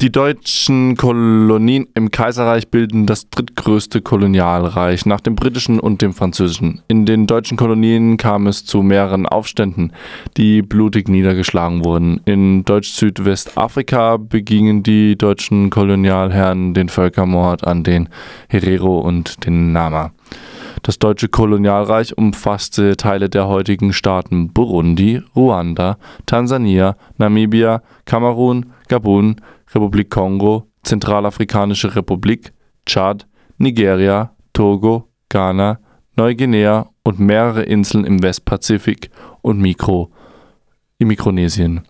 Die deutschen Kolonien im Kaiserreich bilden das drittgrößte Kolonialreich nach dem britischen und dem französischen. In den deutschen Kolonien kam es zu mehreren Aufständen, die blutig niedergeschlagen wurden. In Deutsch-Südwestafrika begingen die deutschen Kolonialherren den Völkermord an den Herero und den Nama. Das deutsche Kolonialreich umfasste Teile der heutigen Staaten Burundi, Ruanda, Tansania, Namibia, Kamerun, Gabun, Republik Kongo, Zentralafrikanische Republik, Tschad, Nigeria, Togo, Ghana, Neuguinea und mehrere Inseln im Westpazifik und Mikro in Mikronesien.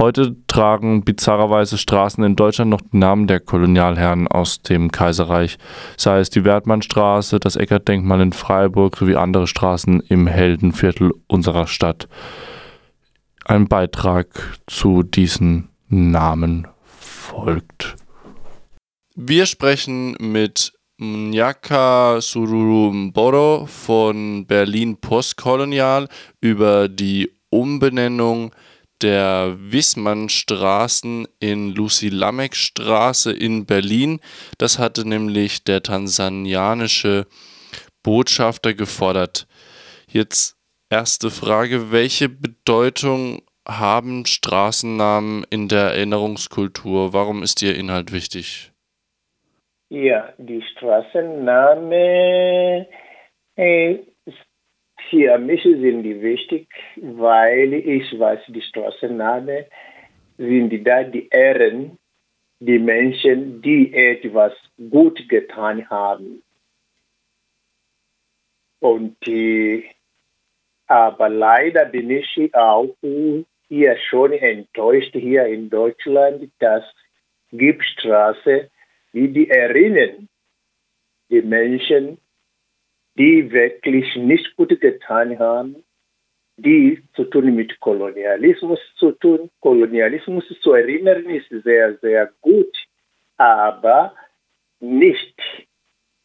Heute tragen bizarrerweise Straßen in Deutschland noch die Namen der Kolonialherren aus dem Kaiserreich, sei es die Wertmannstraße, das Eckert-Denkmal in Freiburg sowie andere Straßen im Heldenviertel unserer Stadt. Ein Beitrag zu diesen Namen folgt. Wir sprechen mit Mnyaka Surumboro von Berlin Postkolonial über die Umbenennung der Wissmannstraßen in Lucy-Lameck-Straße in Berlin. Das hatte nämlich der tansanianische Botschafter gefordert. Jetzt erste Frage, welche Bedeutung haben Straßennamen in der Erinnerungskultur? Warum ist ihr Inhalt wichtig? Ja, die Straßenname äh, für mich sind die wichtig, weil ich weiß, die Straßenname sind da die Ehren, die Menschen, die etwas gut getan haben. Und äh, aber leider bin ich auch hier schon enttäuscht hier in Deutschland, dass gibt Straße, die die erinnern die Menschen, die wirklich nicht gut getan haben, die zu tun mit Kolonialismus zu tun. Kolonialismus zu erinnern ist sehr, sehr gut, aber nicht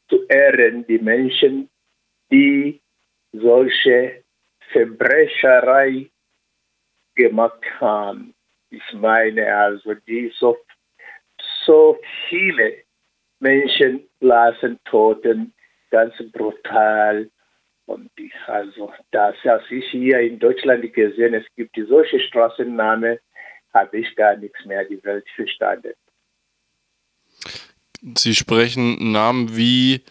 zu ehren die Menschen, die solche Verbrecherei gemacht haben. Ich meine also, die so, so viele Menschen lassen Toten, ganz brutal. Und ich, also, das, als ich hier in Deutschland gesehen es gibt solche Straßennamen, habe ich gar nichts mehr die Welt verstanden. Sie sprechen Namen wie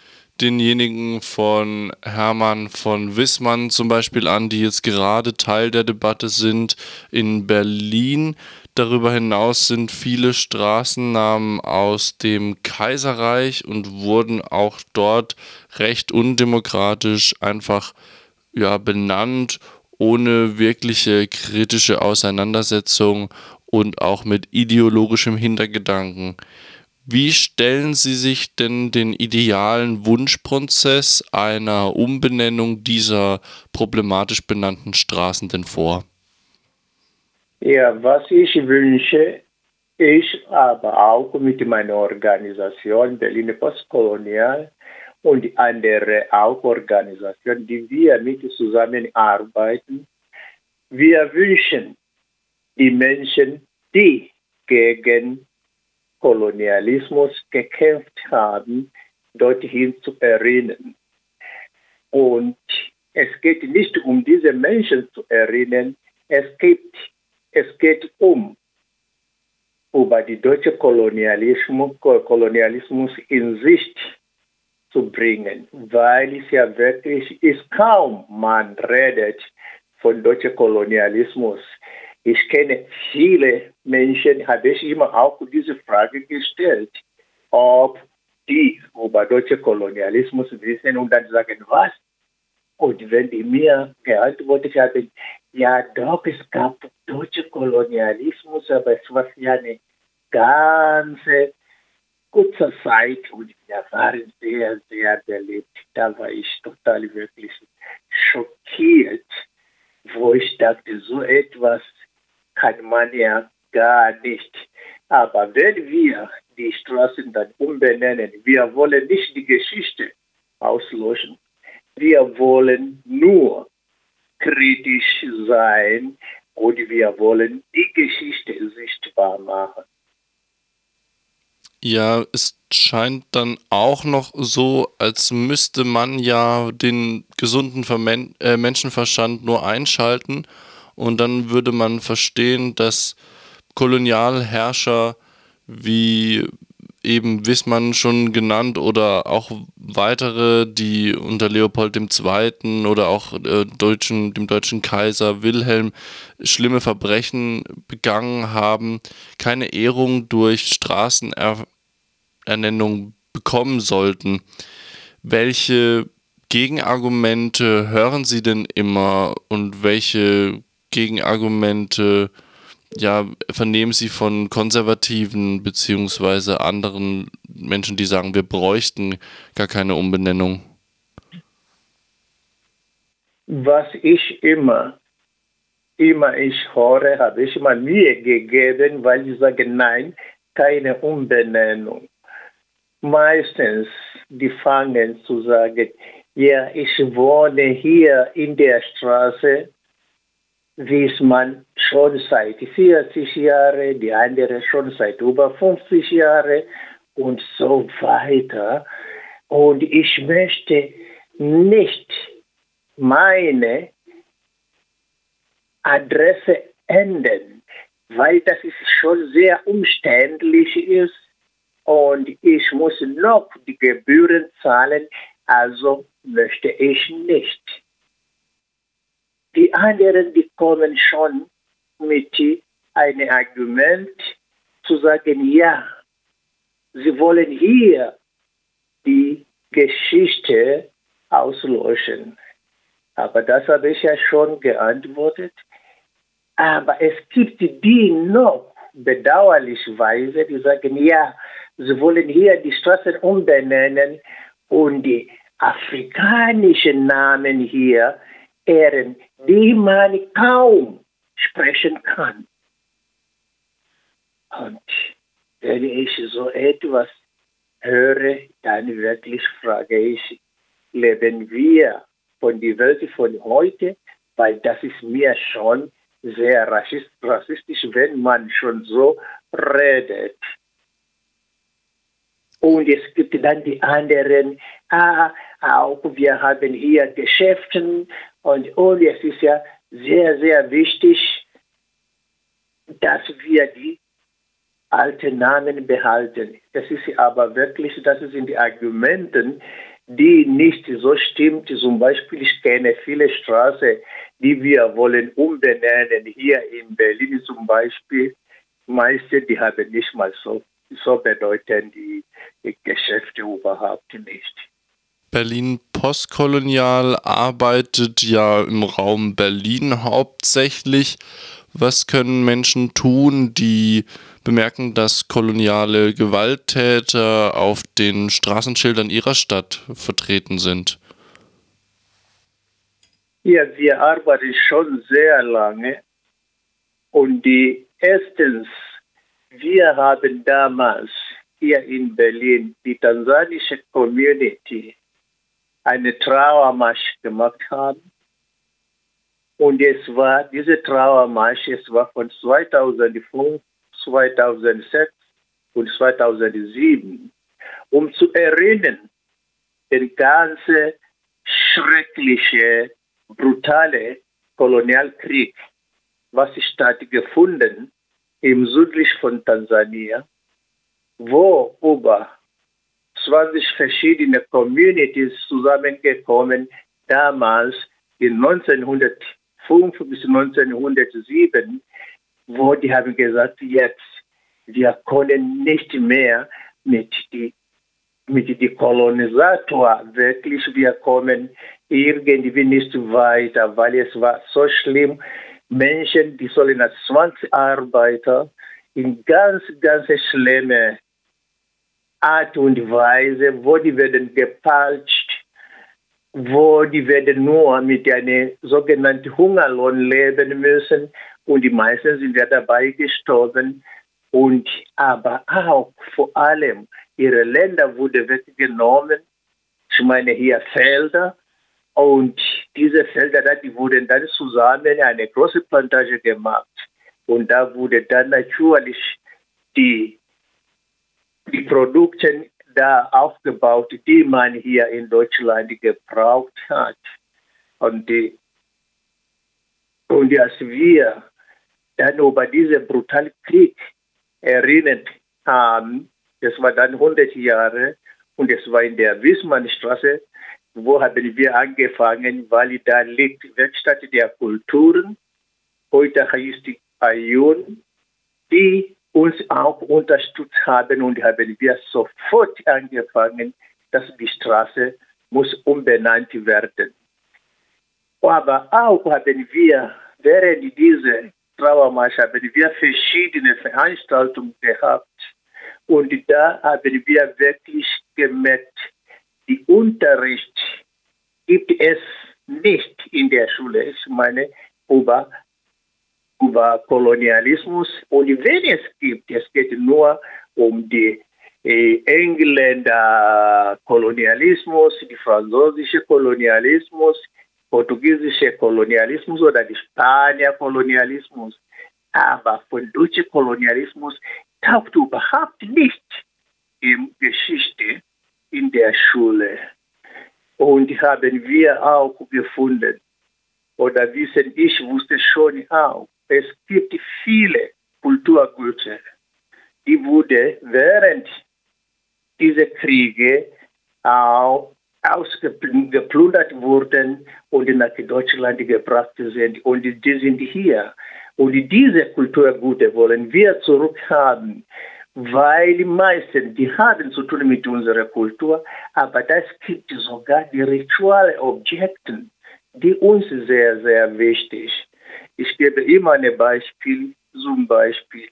denjenigen von Hermann von Wissmann zum Beispiel an, die jetzt gerade Teil der Debatte sind in Berlin. Darüber hinaus sind viele Straßennamen aus dem Kaiserreich und wurden auch dort recht undemokratisch einfach ja, benannt, ohne wirkliche kritische Auseinandersetzung und auch mit ideologischem Hintergedanken. Wie stellen Sie sich denn den idealen Wunschprozess einer Umbenennung dieser problematisch benannten Straßen denn vor? Ja, was ich wünsche, ich aber auch mit meiner Organisation Berlin Postkolonial und andere auch Organisationen, die wir mit zusammenarbeiten, wir wünschen die Menschen, die gegen Kolonialismus gekämpft haben, dorthin zu erinnern. Und es geht nicht um diese Menschen zu erinnern, es geht, es geht um über die deutsche Kolonialismus, Kolonialismus in Sicht zu bringen, weil es ja wirklich ist, kaum man redet von deutschem Kolonialismus. Ich kenne viele Menschen, habe ich immer auch diese Frage gestellt, ob die über deutsche Kolonialismus wissen und dann sagen, was? Und wenn die mir geantwortet haben, ja doch, es gab deutsche Kolonialismus, aber es war ja eine ganze kurze Zeit und wir waren sehr, sehr belebt. Da war ich total wirklich schockiert, wo ich dachte, so etwas kann man ja gar nicht. Aber wenn wir die Straßen dann umbenennen, wir wollen nicht die Geschichte auslöschen. Wir wollen nur kritisch sein und wir wollen die Geschichte sichtbar machen. Ja, es scheint dann auch noch so, als müsste man ja den gesunden Vermen äh, Menschenverstand nur einschalten und dann würde man verstehen, dass Kolonialherrscher wie eben Wissmann schon genannt oder auch weitere, die unter Leopold II. oder auch äh, deutschen, dem deutschen Kaiser Wilhelm schlimme Verbrechen begangen haben, keine Ehrung durch Straßenernennung bekommen sollten. Welche Gegenargumente hören Sie denn immer und welche Gegenargumente ja, vernehmen Sie von Konservativen beziehungsweise anderen Menschen, die sagen, wir bräuchten gar keine Umbenennung? Was ich immer, immer ich höre, habe ich immer Mühe gegeben, weil ich sage, nein, keine Umbenennung. Meistens, die fangen zu sagen, ja, ich wohne hier in der Straße, Wiesmann schon seit 40 Jahren, die andere schon seit über 50 Jahren und so weiter. Und ich möchte nicht meine Adresse ändern, weil das ist schon sehr umständlich ist und ich muss noch die Gebühren zahlen, also möchte ich nicht. Die anderen, die kommen schon mit einem Argument zu sagen, ja, sie wollen hier die Geschichte auslöschen. Aber das habe ich ja schon geantwortet. Aber es gibt die noch bedauerlicherweise, die sagen, ja, sie wollen hier die Straßen umbenennen und die afrikanischen Namen hier ehren, die man kaum sprechen kann. Und wenn ich so etwas höre, dann wirklich frage ich, leben wir von der Welt von heute? Weil das ist mir schon sehr rassistisch, wenn man schon so redet. Und es gibt dann die anderen, ah, auch wir haben hier Geschäfte und, und es ist ja sehr, sehr wichtig, dass wir die alten Namen behalten. Das ist aber wirklich, das sind die Argumenten, die nicht so stimmt. Zum Beispiel, ich kenne viele Straßen, die wir wollen umbenennen. Hier in Berlin zum Beispiel, meiste, die haben nicht mal so, so bedeuten die, Geschäfte überhaupt nicht. Berlin postkolonial arbeitet ja im Raum Berlin hauptsächlich. Was können Menschen tun, die bemerken, dass koloniale Gewalttäter auf den Straßenschildern ihrer Stadt vertreten sind? Ja, wir arbeiten schon sehr lange und die erstens, wir haben damals hier in Berlin die tansanische Community eine Trauermarsch gemacht haben. Und es war diese Trauermarsch, es war von 2005, 2006 und 2007, um zu erinnern, den ganzen schrecklichen, brutalen Kolonialkrieg, was stattgefunden im südlich von Tansania, wo über 20 verschiedene Communities zusammengekommen, damals in 1905 bis 1907, wo die haben gesagt, jetzt, wir können nicht mehr mit die mit die Kolonisator wirklich, wir kommen irgendwie nicht weiter, weil es war so schlimm. Menschen, die sollen als 20 Arbeiter in ganz, ganz schlimme Art und Weise, wo die werden gepeitscht, wo die werden nur mit einem sogenannten Hungerlohn leben müssen und die meisten sind ja dabei gestorben und aber auch vor allem ihre Länder wurde weggenommen. Ich meine hier Felder und diese Felder, die wurden dann zusammen eine große Plantage gemacht und da wurde dann natürlich die die Produkte da aufgebaut, die man hier in Deutschland gebraucht hat. Und, die, und als wir dann über diesen brutalen Krieg erinnert haben, das war dann 100 Jahre und es war in der Wiesmannstraße, wo haben wir angefangen, weil da liegt Werkstatt der Kulturen, heute heißt die Ayun, die uns auch unterstützt haben. Und haben wir sofort angefangen, dass die Straße muss umbenannt werden. Aber auch haben wir während dieser Trauermarsch haben wir verschiedene Veranstaltungen gehabt. Und da haben wir wirklich gemerkt, die Unterricht gibt es nicht in der Schule. Ich meine, über über Kolonialismus. Und wenn es gibt, es geht nur um die äh, Engländer Kolonialismus, die französische Kolonialismus, portugiesische Kolonialismus oder die Spanier Kolonialismus. Aber von deutscher Kolonialismus taucht überhaupt nicht in Geschichte in der Schule. Und haben wir auch gefunden, oder wissen, ich wusste schon auch, es gibt viele Kulturgüter, die wurde während dieser Kriege auch ausgeplündert wurden und nach Deutschland gebracht sind. Und die sind hier. Und diese Kulturgüter wollen wir zurückhaben, weil die meisten, die haben zu tun mit unserer Kultur, aber das gibt sogar die rituelle Objekte, die uns sehr, sehr wichtig sind. Ich gebe immer ein Beispiel, zum Beispiel,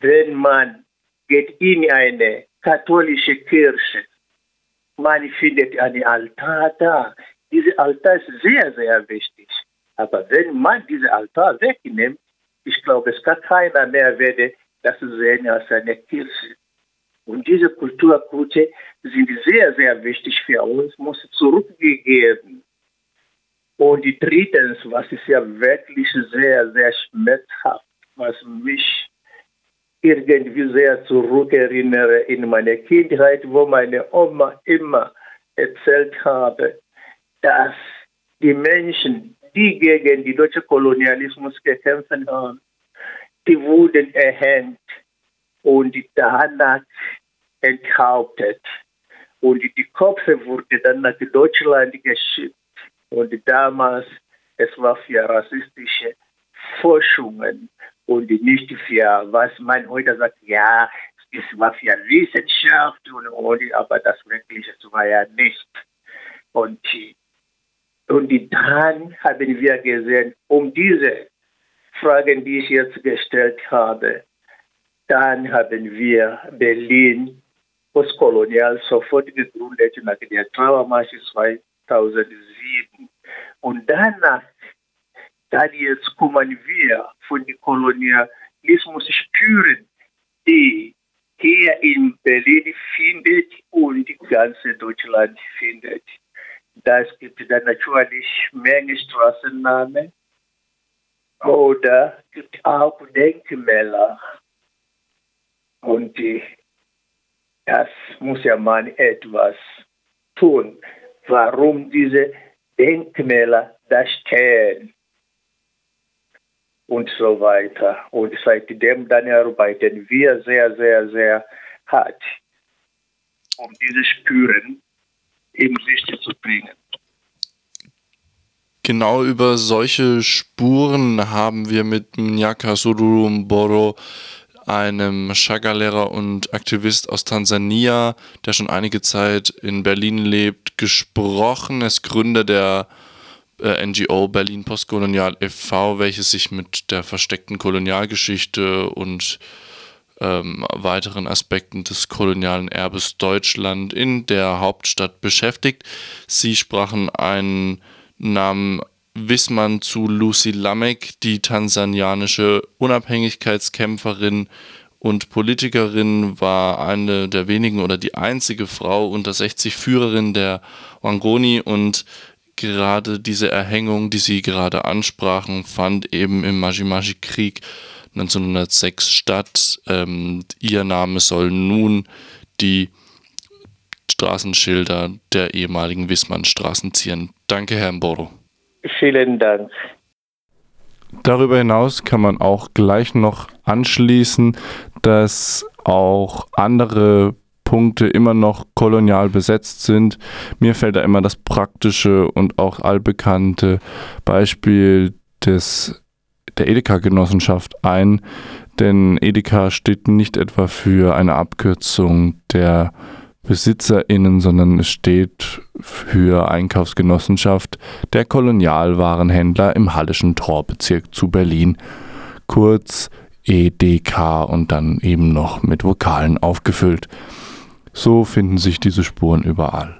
wenn man geht in eine katholische Kirche, man findet einen Altar da. Dieser Altar ist sehr, sehr wichtig. Aber wenn man diesen Altar wegnimmt, ich glaube, es kann keiner mehr werden, das sehen als eine Kirche. Und diese Kulturgüter sind sehr, sehr wichtig für uns, muss zurückgegeben und drittens, was ist ja wirklich sehr, sehr schmerzhaft, was mich irgendwie sehr zurückerinnere in meine Kindheit, wo meine Oma immer erzählt habe, dass die Menschen, die gegen den deutschen Kolonialismus gekämpft haben, die wurden erhängt und danach enthauptet. Und die Köpfe wurden dann nach Deutschland geschickt. Und damals, es war für rassistische Forschungen und nicht für, was man heute sagt, ja, es war für Wissenschaft, und, und, aber das wirklich es war ja nicht. Und, und dann haben wir gesehen, um diese Fragen, die ich jetzt gestellt habe, dann haben wir Berlin postkolonial sofort gegründet nach der Trauermarsch 2007. Und danach, dann jetzt kommen wir von dem Kolonialismus spüren, die hier in Berlin findet und die ganze Deutschland findet. Das gibt dann natürlich Menge Straßennamen oder gibt auch Denkmäler. Und das muss ja man etwas tun warum diese Denkmäler da stehen und so weiter. Und seitdem dann arbeiten wir sehr, sehr, sehr hart, um diese Spüren in Licht zu bringen. Genau über solche Spuren haben wir mit Mnyaka Surumboro einem Chaga-Lehrer und Aktivist aus Tansania, der schon einige Zeit in Berlin lebt, gesprochen. Er ist Gründer der äh, NGO Berlin Postkolonial e.V., welches sich mit der versteckten Kolonialgeschichte und ähm, weiteren Aspekten des kolonialen Erbes Deutschland in der Hauptstadt beschäftigt. Sie sprachen einen Namen Wissmann zu Lucy Lamek, die tansanianische Unabhängigkeitskämpferin und Politikerin, war eine der wenigen oder die einzige Frau unter 60 Führerin der Wangoni und gerade diese Erhängung, die Sie gerade ansprachen, fand eben im Majimaji-Krieg 1906 statt. Ähm, ihr Name soll nun die Straßenschilder der ehemaligen Wissmannstraßen zieren. Danke, Herr Mboro. Vielen Dank. Darüber hinaus kann man auch gleich noch anschließen, dass auch andere Punkte immer noch kolonial besetzt sind. Mir fällt da immer das praktische und auch allbekannte Beispiel des, der Edeka-Genossenschaft ein, denn Edeka steht nicht etwa für eine Abkürzung der BesitzerInnen, sondern es steht für Einkaufsgenossenschaft der Kolonialwarenhändler im Hallischen Torbezirk zu Berlin, kurz EDK und dann eben noch mit Vokalen aufgefüllt. So finden sich diese Spuren überall.